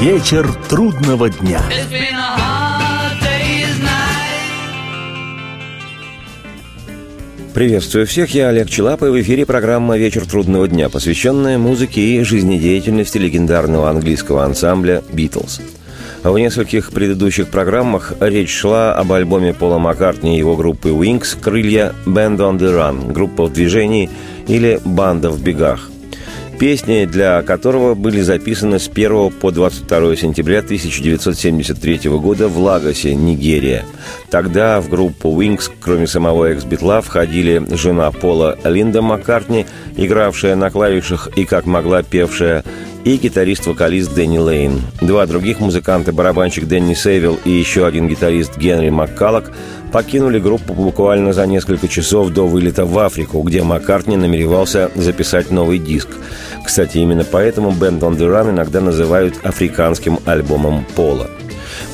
Вечер трудного дня. Приветствую всех, я Олег Челап, и в эфире программа «Вечер трудного дня», посвященная музыке и жизнедеятельности легендарного английского ансамбля «Битлз». В нескольких предыдущих программах речь шла об альбоме Пола Маккартни и его группы Wings «Крылья Band on the Run», группа в движении или «Банда в бегах» песни для которого были записаны с 1 по 22 сентября 1973 года в Лагосе, Нигерия. Тогда в группу Wings, кроме самого экс-битла, входили жена Пола Линда Маккартни, игравшая на клавишах и как могла певшая, и гитарист-вокалист Дэнни Лейн. Два других музыканта, барабанщик Дэнни Сейвилл и еще один гитарист Генри Маккаллок покинули группу буквально за несколько часов до вылета в Африку, где Маккартни намеревался записать новый диск. Кстати, именно поэтому «Band on the Run» иногда называют африканским альбомом Пола.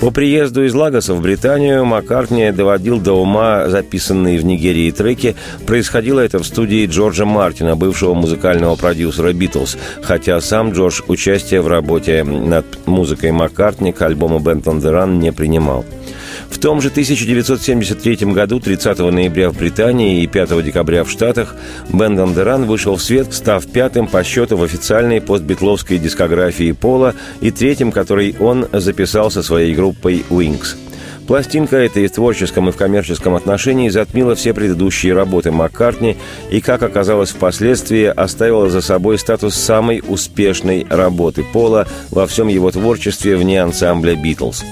По приезду из Лагоса в Британию Маккартни доводил до ума записанные в Нигерии треки. Происходило это в студии Джорджа Мартина, бывшего музыкального продюсера «Битлз», хотя сам Джордж участие в работе над музыкой Маккартни к альбому «Band on the Run» не принимал. В том же 1973 году, 30 ноября в Британии и 5 декабря в Штатах, the Run вышел в свет, став пятым по счету в официальной постбитловской дискографии Пола и третьим, который он записал со своей группой Wings – Пластинка эта и в творческом, и в коммерческом отношении затмила все предыдущие работы Маккартни и, как оказалось впоследствии, оставила за собой статус самой успешной работы Пола во всем его творчестве вне ансамбля «Битлз».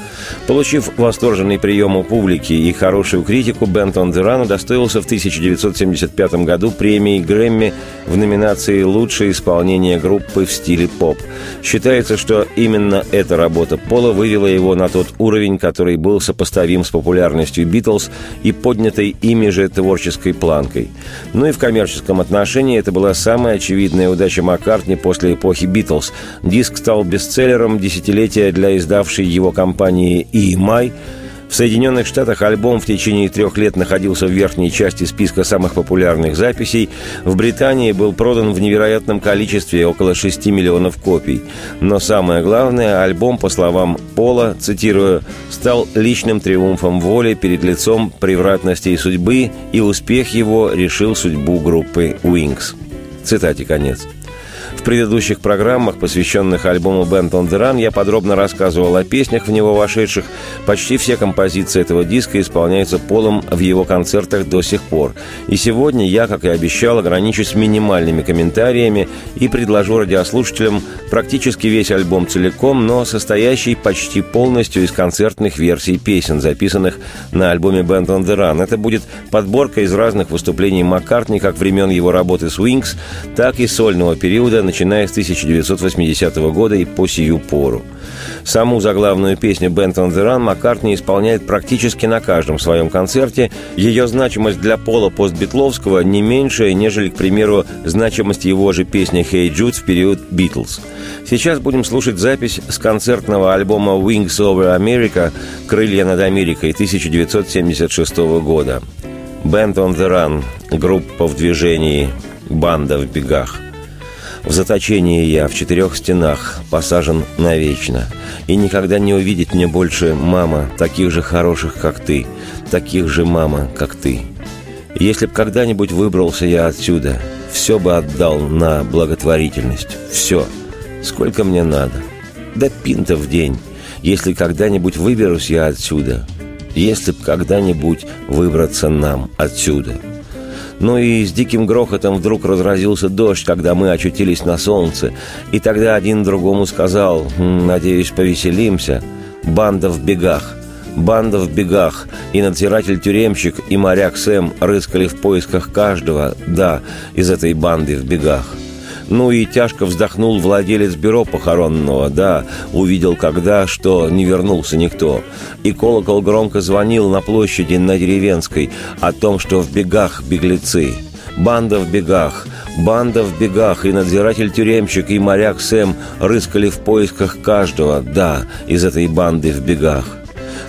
Получив восторженный прием у публики и хорошую критику, Бент он Деран удостоился в 1975 году премии Грэмми в номинации «Лучшее исполнение группы в стиле поп». Считается, что именно эта работа Пола вывела его на тот уровень, который был сопоставим сопоставим с популярностью Битлз и поднятой ими же творческой планкой. Ну и в коммерческом отношении это была самая очевидная удача Маккартни после эпохи Битлз. Диск стал бестселлером десятилетия для издавшей его компании EMI – в Соединенных Штатах альбом в течение трех лет находился в верхней части списка самых популярных записей. В Британии был продан в невероятном количестве, около 6 миллионов копий. Но самое главное, альбом, по словам Пола, цитирую, «стал личным триумфом воли перед лицом превратностей судьбы, и успех его решил судьбу группы Wings». Цитате конец. В предыдущих программах, посвященных альбому «Band on the Run», я подробно рассказывал о песнях в него вошедших. Почти все композиции этого диска исполняются Полом в его концертах до сих пор. И сегодня я, как и обещал, ограничусь минимальными комментариями и предложу радиослушателям практически весь альбом целиком, но состоящий почти полностью из концертных версий песен, записанных на альбоме «Band on the Run». Это будет подборка из разных выступлений Маккартни как времен его работы с Wings, так и сольного периода, начиная с 1980 года и по сию пору. Саму заглавную песню «Band on the Run» Маккартни исполняет практически на каждом своем концерте. Ее значимость для пола постбитловского не меньше, нежели, к примеру, значимость его же песни «Hey Jude» в период «Битлз». Сейчас будем слушать запись с концертного альбома «Wings over America» «Крылья над Америкой» 1976 года. «Band on the Run» – группа в движении, банда в бегах – в заточении я, в четырех стенах, посажен навечно. И никогда не увидеть мне больше, мама, таких же хороших, как ты, таких же, мама, как ты. Если б когда-нибудь выбрался я отсюда, все бы отдал на благотворительность. Все. Сколько мне надо. Да пинта в день. Если когда-нибудь выберусь я отсюда. Если б когда-нибудь выбраться нам отсюда – ну и с диким грохотом вдруг разразился дождь, когда мы очутились на солнце. И тогда один другому сказал, «Надеюсь, повеселимся». Банда в бегах. Банда в бегах, и надзиратель-тюремщик, и моряк Сэм рыскали в поисках каждого, да, из этой банды в бегах. Ну и тяжко вздохнул владелец бюро похоронного, да, увидел когда, что не вернулся никто. И колокол громко звонил на площади на Деревенской о том, что в бегах беглецы. Банда в бегах, банда в бегах, и надзиратель-тюремщик, и моряк Сэм рыскали в поисках каждого, да, из этой банды в бегах.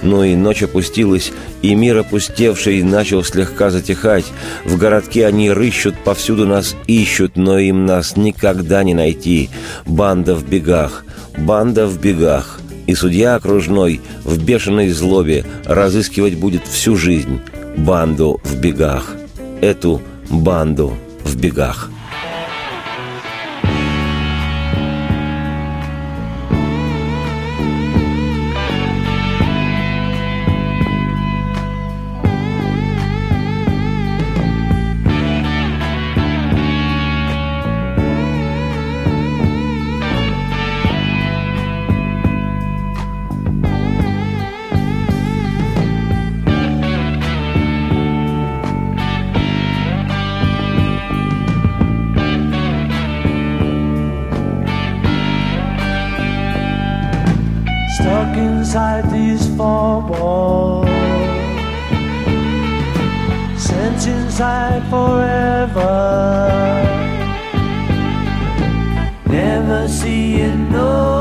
Но и ночь опустилась, и мир опустевший начал слегка затихать. В городке они рыщут, повсюду нас ищут, но им нас никогда не найти. Банда в бегах, банда в бегах. И судья окружной в бешеной злобе разыскивать будет всю жизнь банду в бегах. Эту банду в бегах. wall. Sent inside forever, never see it, no.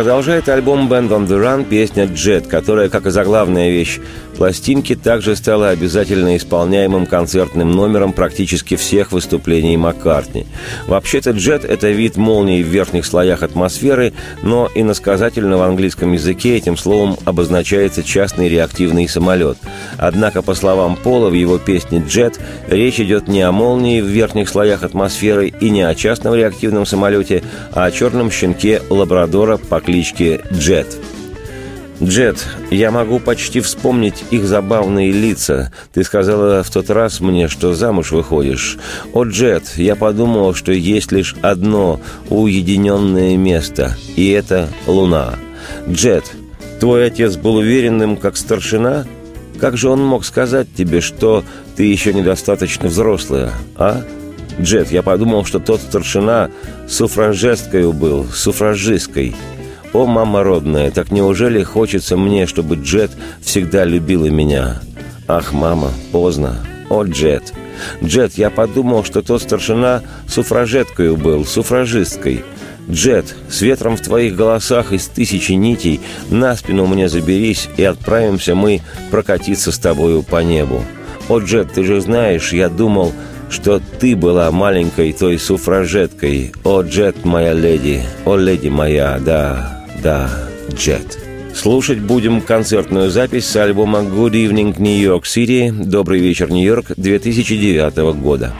Продолжает альбом Band on the Run песня «Jet», которая, как и заглавная вещь пластинки, также стала обязательно исполняемым концертным номером практически всех выступлений Маккартни. Вообще-то «Джет» — это вид молнии в верхних слоях атмосферы, но иносказательно в английском языке этим словом обозначается частный реактивный самолет. Однако, по словам Пола, в его песне «Джет» речь идет не о молнии в верхних слоях атмосферы и не о частном реактивном самолете, а о черном щенке лабрадора по кличке Джет. «Джет, я могу почти вспомнить их забавные лица. Ты сказала в тот раз мне, что замуж выходишь. О, Джет, я подумал, что есть лишь одно уединенное место, и это Луна. Джет, твой отец был уверенным, как старшина? Как же он мог сказать тебе, что ты еще недостаточно взрослая, а?» Джет, я подумал, что тот старшина суфражесткой был, суфражисткой. «О, мама родная, так неужели хочется мне, чтобы Джет всегда любила меня?» «Ах, мама, поздно. О, Джет!» «Джет, я подумал, что тот старшина суфражеткой был, суфражисткой. Джет, с ветром в твоих голосах из тысячи нитей на спину мне заберись, и отправимся мы прокатиться с тобою по небу. О, Джет, ты же знаешь, я думал, что ты была маленькой той суфражеткой. О, Джет, моя леди, о, леди моя, да, да, Джет. Слушать будем концертную запись с альбома Good Evening New York City «Добрый вечер, Нью-Йорк» 2009 года.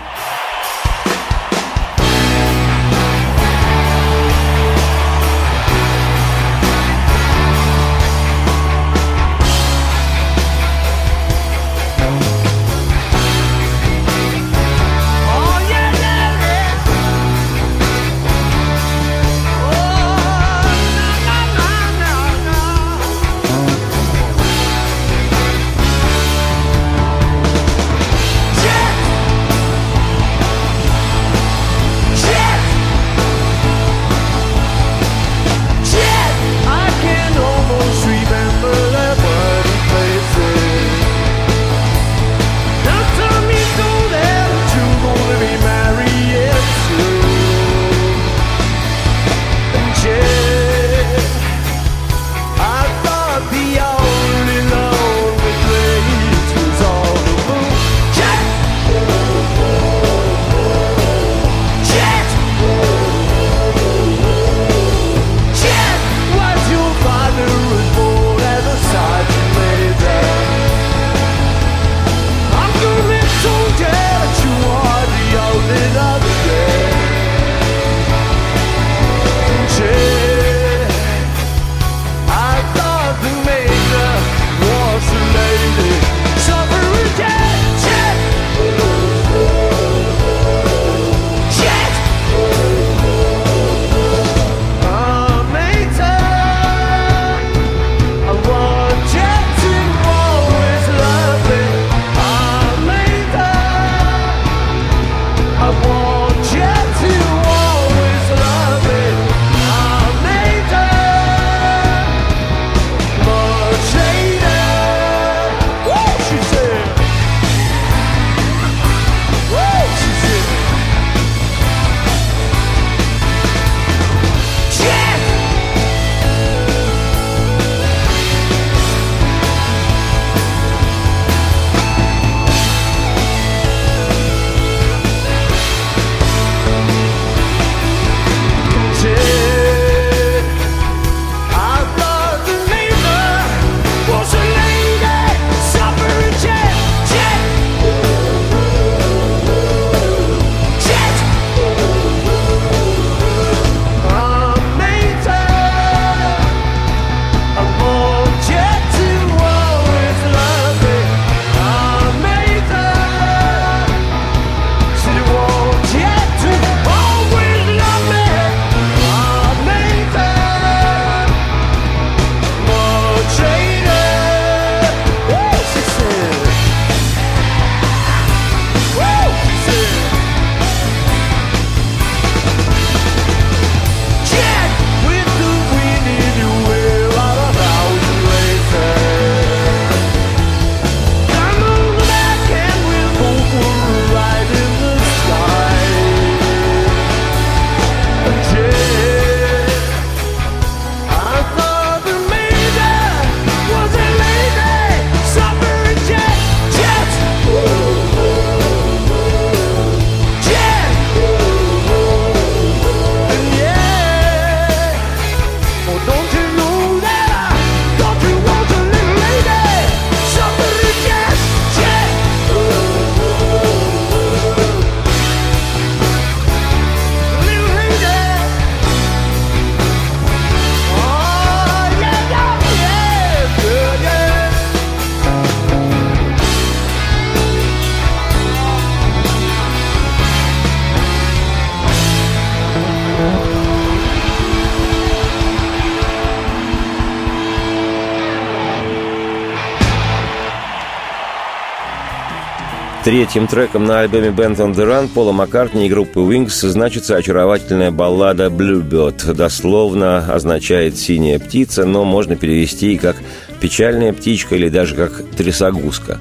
Третьим треком на альбоме Band on the Run Пола Маккартни и группы Wings значится очаровательная баллада Bluebird. Дословно означает «синяя птица», но можно перевести и как «печальная птичка» или даже как «трясогузка».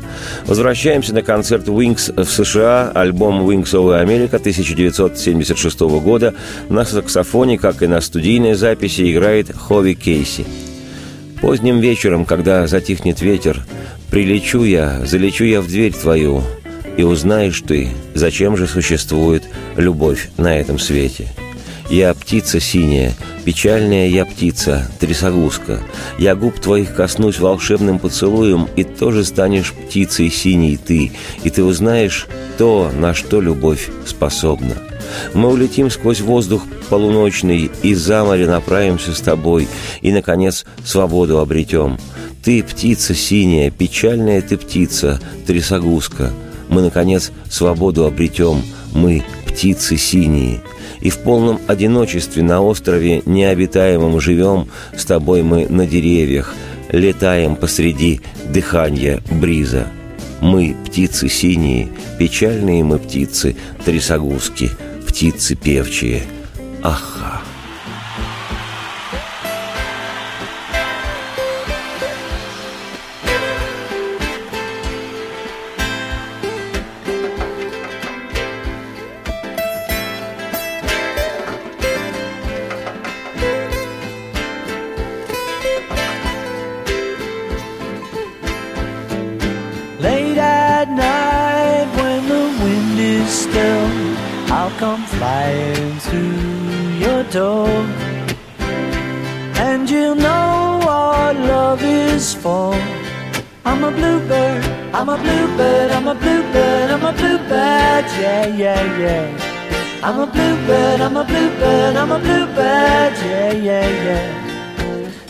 Возвращаемся на концерт Wings в США, альбом Wings of America 1976 года. На саксофоне, как и на студийной записи, играет Хови Кейси. Поздним вечером, когда затихнет ветер, Прилечу я, залечу я в дверь твою, и узнаешь ты, зачем же существует любовь на этом свете. Я птица синяя, печальная я птица, трясогузка. Я губ твоих коснусь волшебным поцелуем, и тоже станешь птицей синей ты, и ты узнаешь то, на что любовь способна. Мы улетим сквозь воздух полуночный, и за море направимся с тобой, и, наконец, свободу обретем. Ты птица синяя, печальная ты птица, трясогузка — мы, наконец, свободу обретем, мы, птицы синие. И в полном одиночестве на острове необитаемом живем, с тобой мы на деревьях, летаем посреди дыхания бриза. Мы, птицы синие, печальные мы птицы, трясогузки, птицы певчие. Аха! still, I'll come flying through your door. And you'll know what love is for. I'm a bluebird, I'm a bluebird, I'm a bluebird, I'm a bluebird, yeah, yeah, yeah. I'm a bluebird, I'm a bluebird, I'm a bluebird, yeah, yeah, yeah.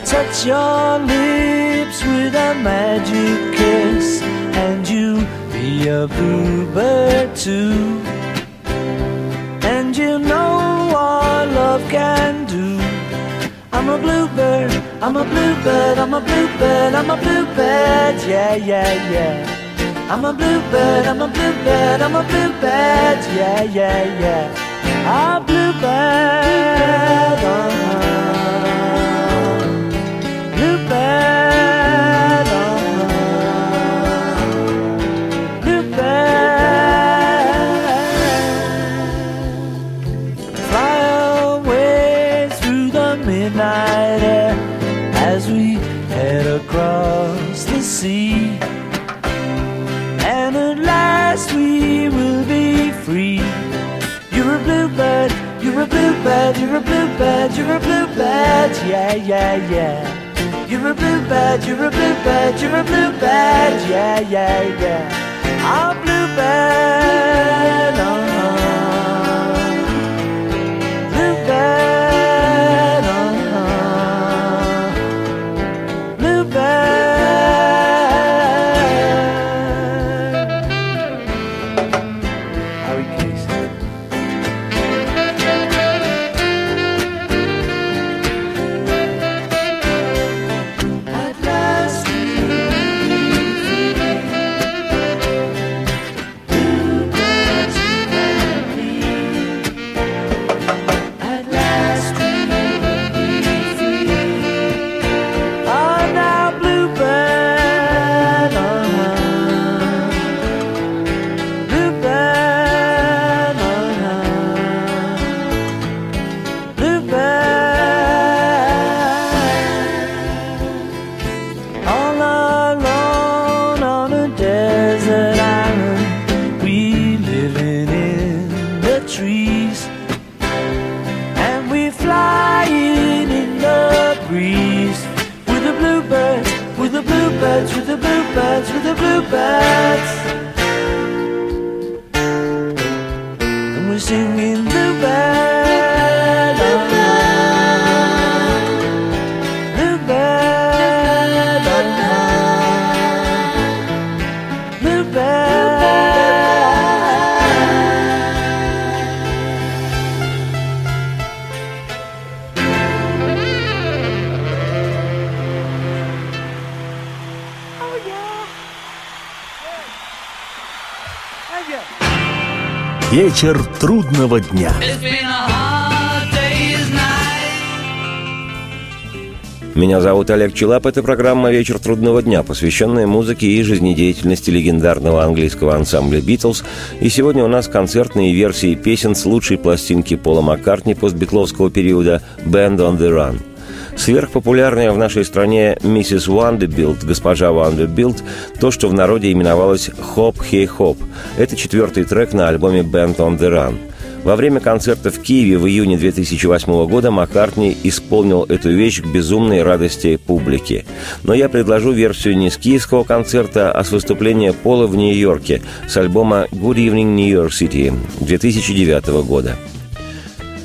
Touch your lips with a magic kiss, and you'll be a bluebird too. love can do. I'm a bluebird, I'm a bluebird, I'm a bluebird, I'm a bluebird, yeah, yeah, yeah. I'm a bluebird, I'm a bluebird, I'm a bluebird, yeah, yeah, yeah. A bluebird, uh-huh. bluebird. Across be free. You're a bluebird, you're a bluebird, you're a bluebird, you're a bluebird, yeah, yeah, yeah. You're a bluebird, you're a bluebird, you're a bluebird, yeah, yeah, yeah. A bluebird. Вечер трудного дня. Меня зовут Олег Челап. Это программа «Вечер трудного дня», посвященная музыке и жизнедеятельности легендарного английского ансамбля «Битлз». И сегодня у нас концертные версии песен с лучшей пластинки Пола Маккартни постбитловского периода «Band on the Run». Сверхпопулярная в нашей стране миссис Вандербилд, госпожа Вандербилд, то, что в народе именовалось «Хоп, хей, хоп». Это четвертый трек на альбоме «Band on the Run». Во время концерта в Киеве в июне 2008 года Маккартни исполнил эту вещь к безумной радости публики. Но я предложу версию не с киевского концерта, а с выступления Пола в Нью-Йорке с альбома «Good Evening New York City» 2009 года.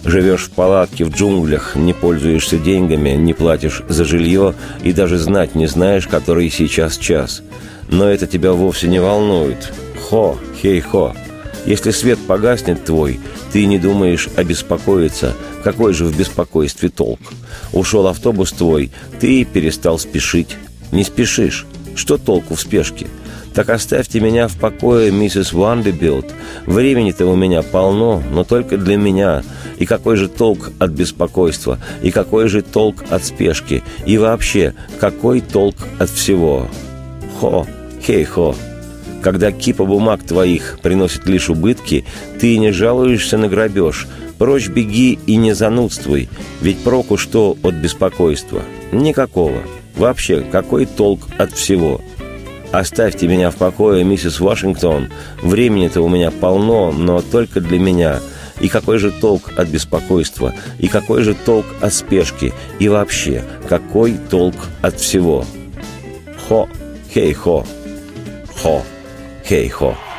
Живешь в палатке в джунглях, не пользуешься деньгами, не платишь за жилье и даже знать не знаешь, который сейчас час. Но это тебя вовсе не волнует. Хо, хей-хо. Если свет погаснет твой, ты не думаешь обеспокоиться, какой же в беспокойстве толк. Ушел автобус твой, ты перестал спешить. Не спешишь. Что толку в спешке? Так оставьте меня в покое, миссис Вандербилд. Времени-то у меня полно, но только для меня. И какой же толк от беспокойства? И какой же толк от спешки? И вообще, какой толк от всего? Хо, хей-хо. Когда кипа бумаг твоих приносит лишь убытки, ты не жалуешься на грабеж. Прочь беги и не занудствуй, ведь проку что от беспокойства? Никакого. Вообще, какой толк от всего? Оставьте меня в покое, миссис Вашингтон. Времени-то у меня полно, но только для меня. И какой же толк от беспокойства? И какой же толк от спешки? И вообще, какой толк от всего? Хо, хей-хо, хо. хей-хо. Down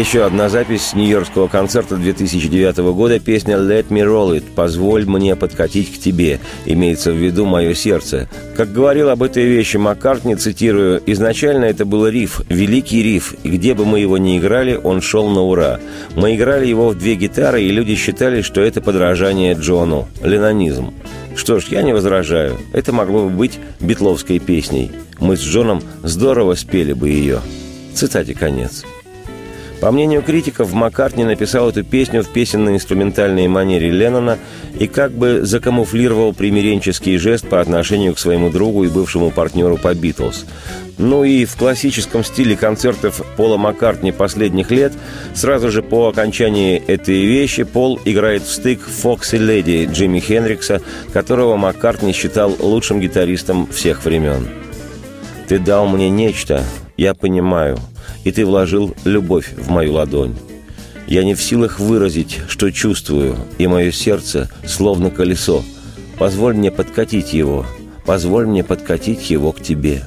Еще одна запись с нью-йоркского концерта 2009 года, песня «Let me roll it» «Позволь мне подкатить к тебе», имеется в виду «Мое сердце». Как говорил об этой вещи Маккартни, цитирую, «Изначально это был риф, великий риф, и где бы мы его ни играли, он шел на ура. Мы играли его в две гитары, и люди считали, что это подражание Джону, ленонизм. Что ж, я не возражаю, это могло бы быть битловской песней. Мы с Джоном здорово спели бы ее». Цитате конец. По мнению критиков, Маккартни написал эту песню в песенно-инструментальной манере Леннона и как бы закамуфлировал примиренческий жест по отношению к своему другу и бывшему партнеру по «Битлз». Ну и в классическом стиле концертов Пола Маккартни последних лет, сразу же по окончании этой вещи Пол играет в стык «Фокси Леди» Джимми Хендрикса, которого Маккартни считал лучшим гитаристом всех времен. «Ты дал мне нечто, я понимаю – и ты вложил любовь в мою ладонь. Я не в силах выразить, что чувствую, и мое сердце словно колесо. Позволь мне подкатить его, позволь мне подкатить его к тебе.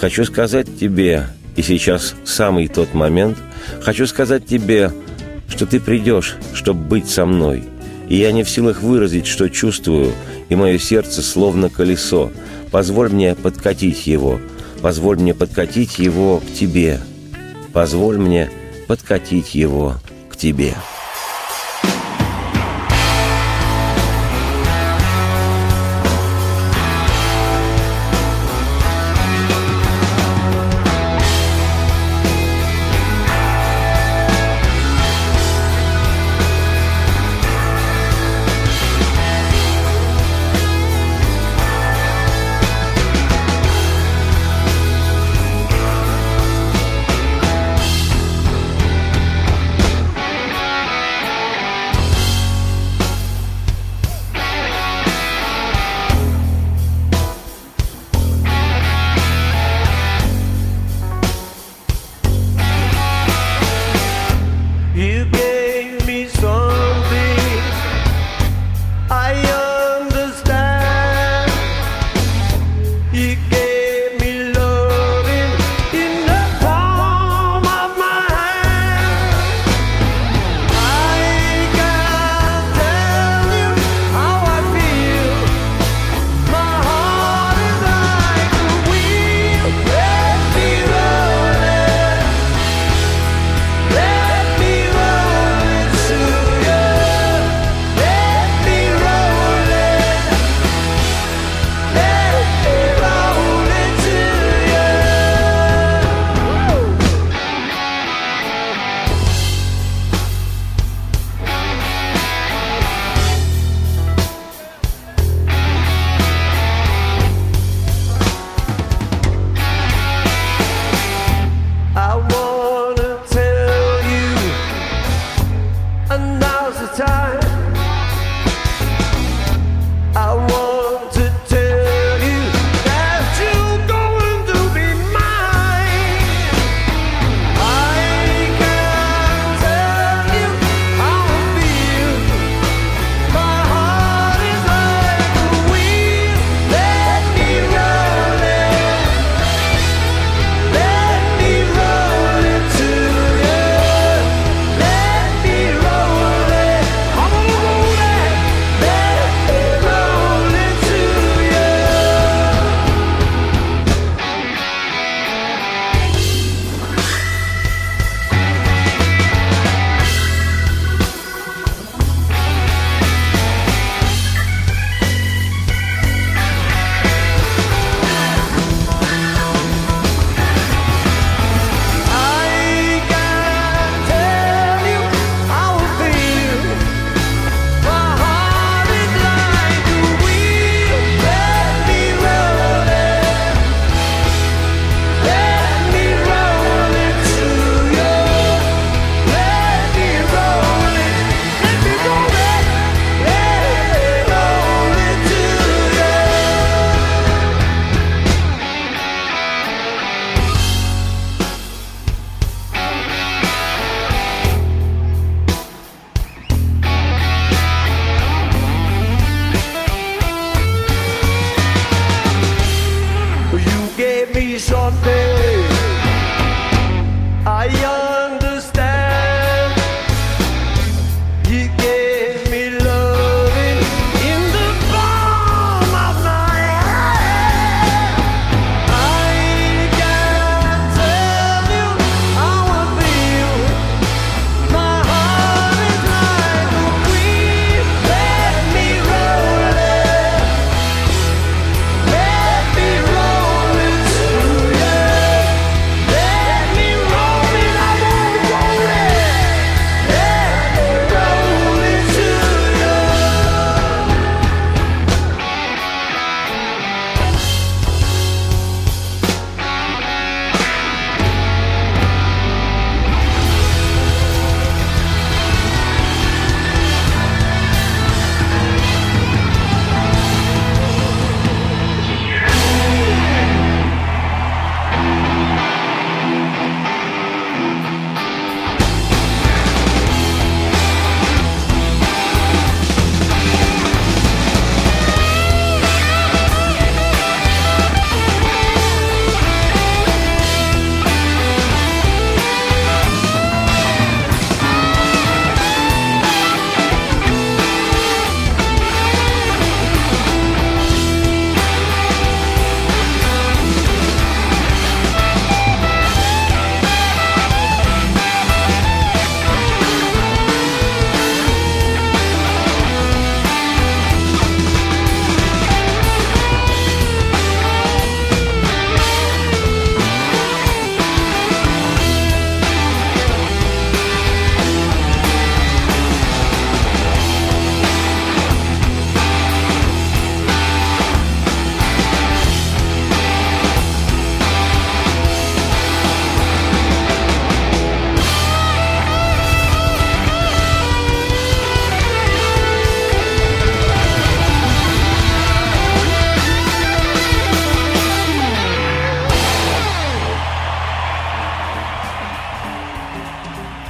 Хочу сказать тебе, и сейчас самый тот момент, хочу сказать тебе, что ты придешь, чтобы быть со мной. И я не в силах выразить, что чувствую, и мое сердце словно колесо. Позволь мне подкатить его, позволь мне подкатить его к тебе» позволь мне подкатить его к тебе».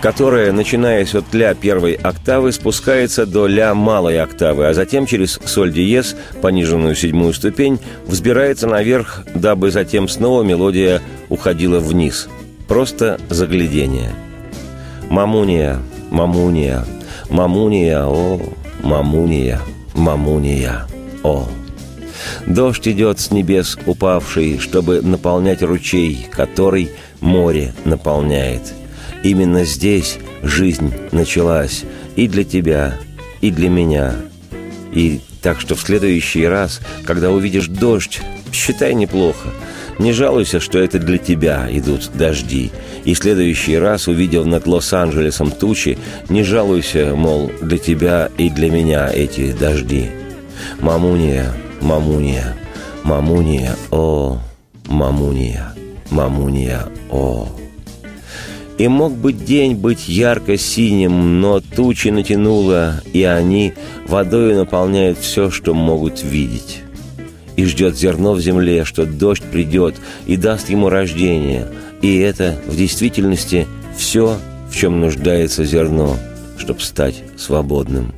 Которая, начинаясь от ля первой октавы, спускается до ля малой октавы, а затем через соль диез, пониженную седьмую ступень, взбирается наверх, дабы затем снова мелодия уходила вниз. Просто заглядение. Мамуния, мамуния, мамуния, о, мамуния, мамуния, о. Дождь идет с небес упавший, чтобы наполнять ручей, который море наполняет. Именно здесь жизнь началась и для тебя, и для меня. И так что в следующий раз, когда увидишь дождь, считай неплохо. Не жалуйся, что это для тебя идут дожди. И в следующий раз, увидев над Лос-Анджелесом тучи, не жалуйся, мол, для тебя и для меня эти дожди. Мамуния, Мамуния, Мамуния, о, Мамуния, Мамуния, о. И мог бы день быть ярко-синим, но тучи натянуло, и они водой наполняют все, что могут видеть. И ждет зерно в земле, что дождь придет и даст ему рождение. И это в действительности все, в чем нуждается зерно, чтобы стать свободным.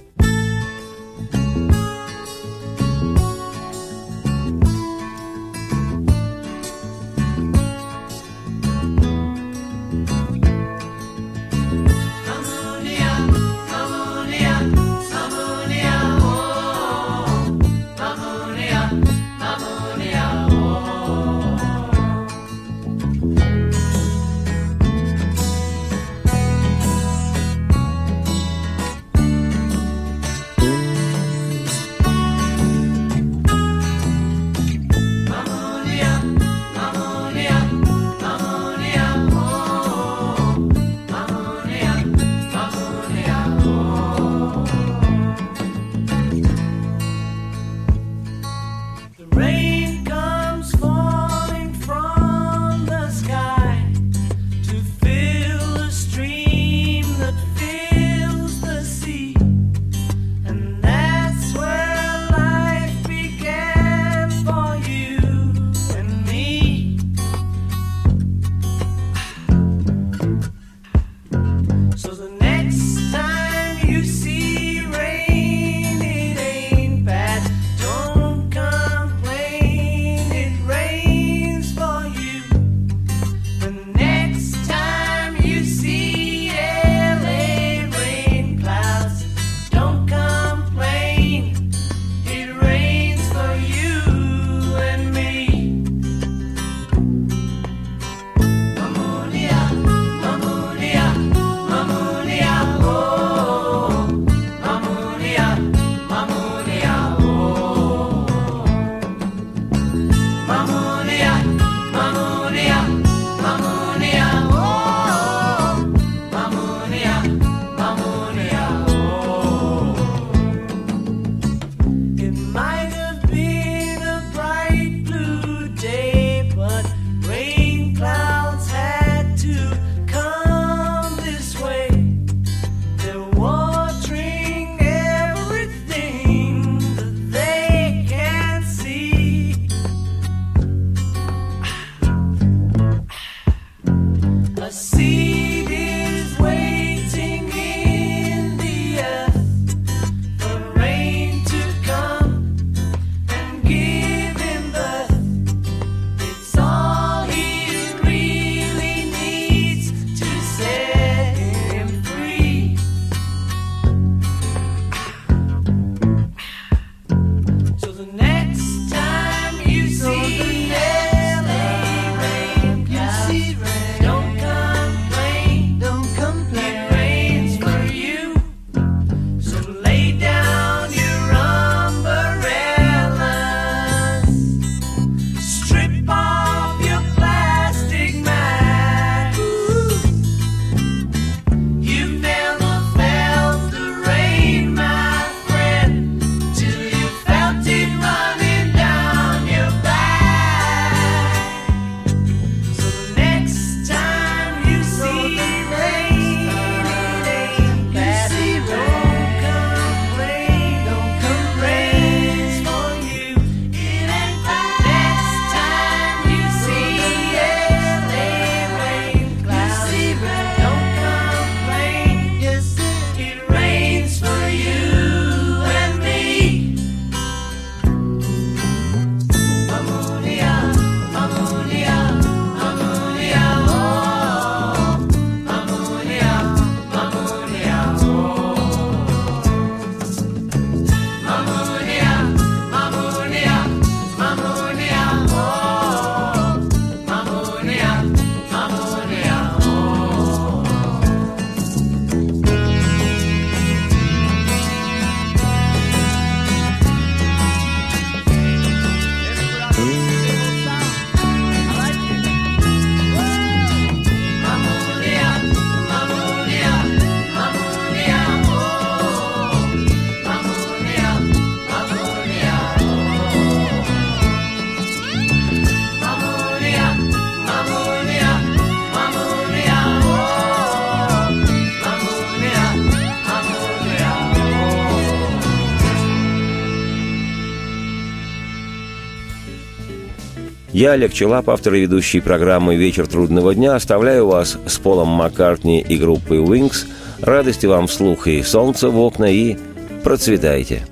Я, Олег Челап, автор и ведущий программы «Вечер трудного дня», оставляю вас с Полом Маккартни и группой Wings. Радости вам вслух и солнца в окна, и! Процветайте!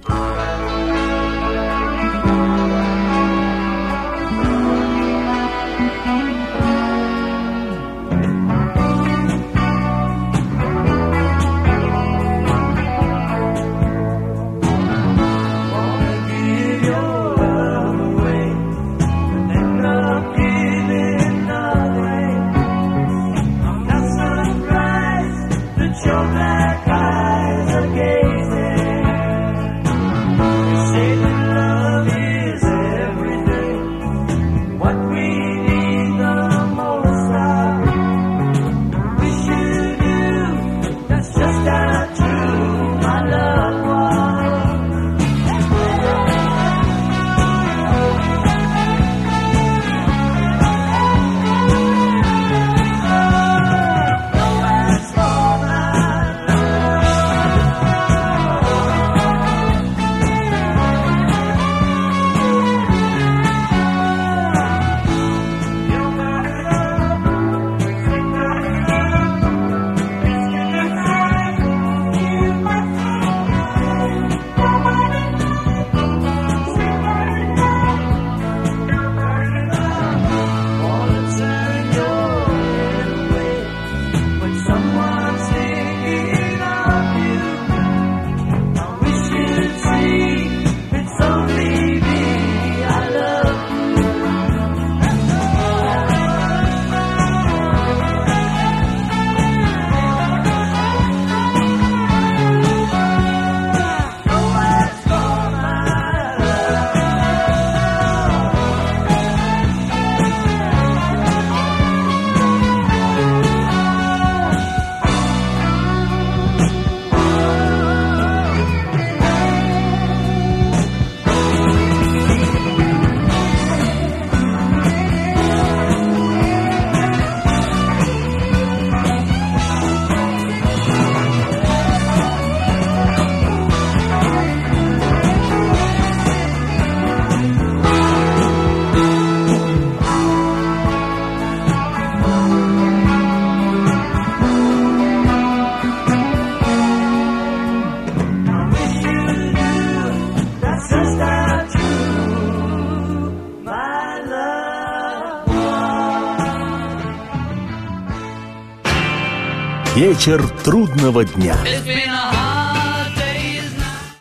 Вечер трудного дня.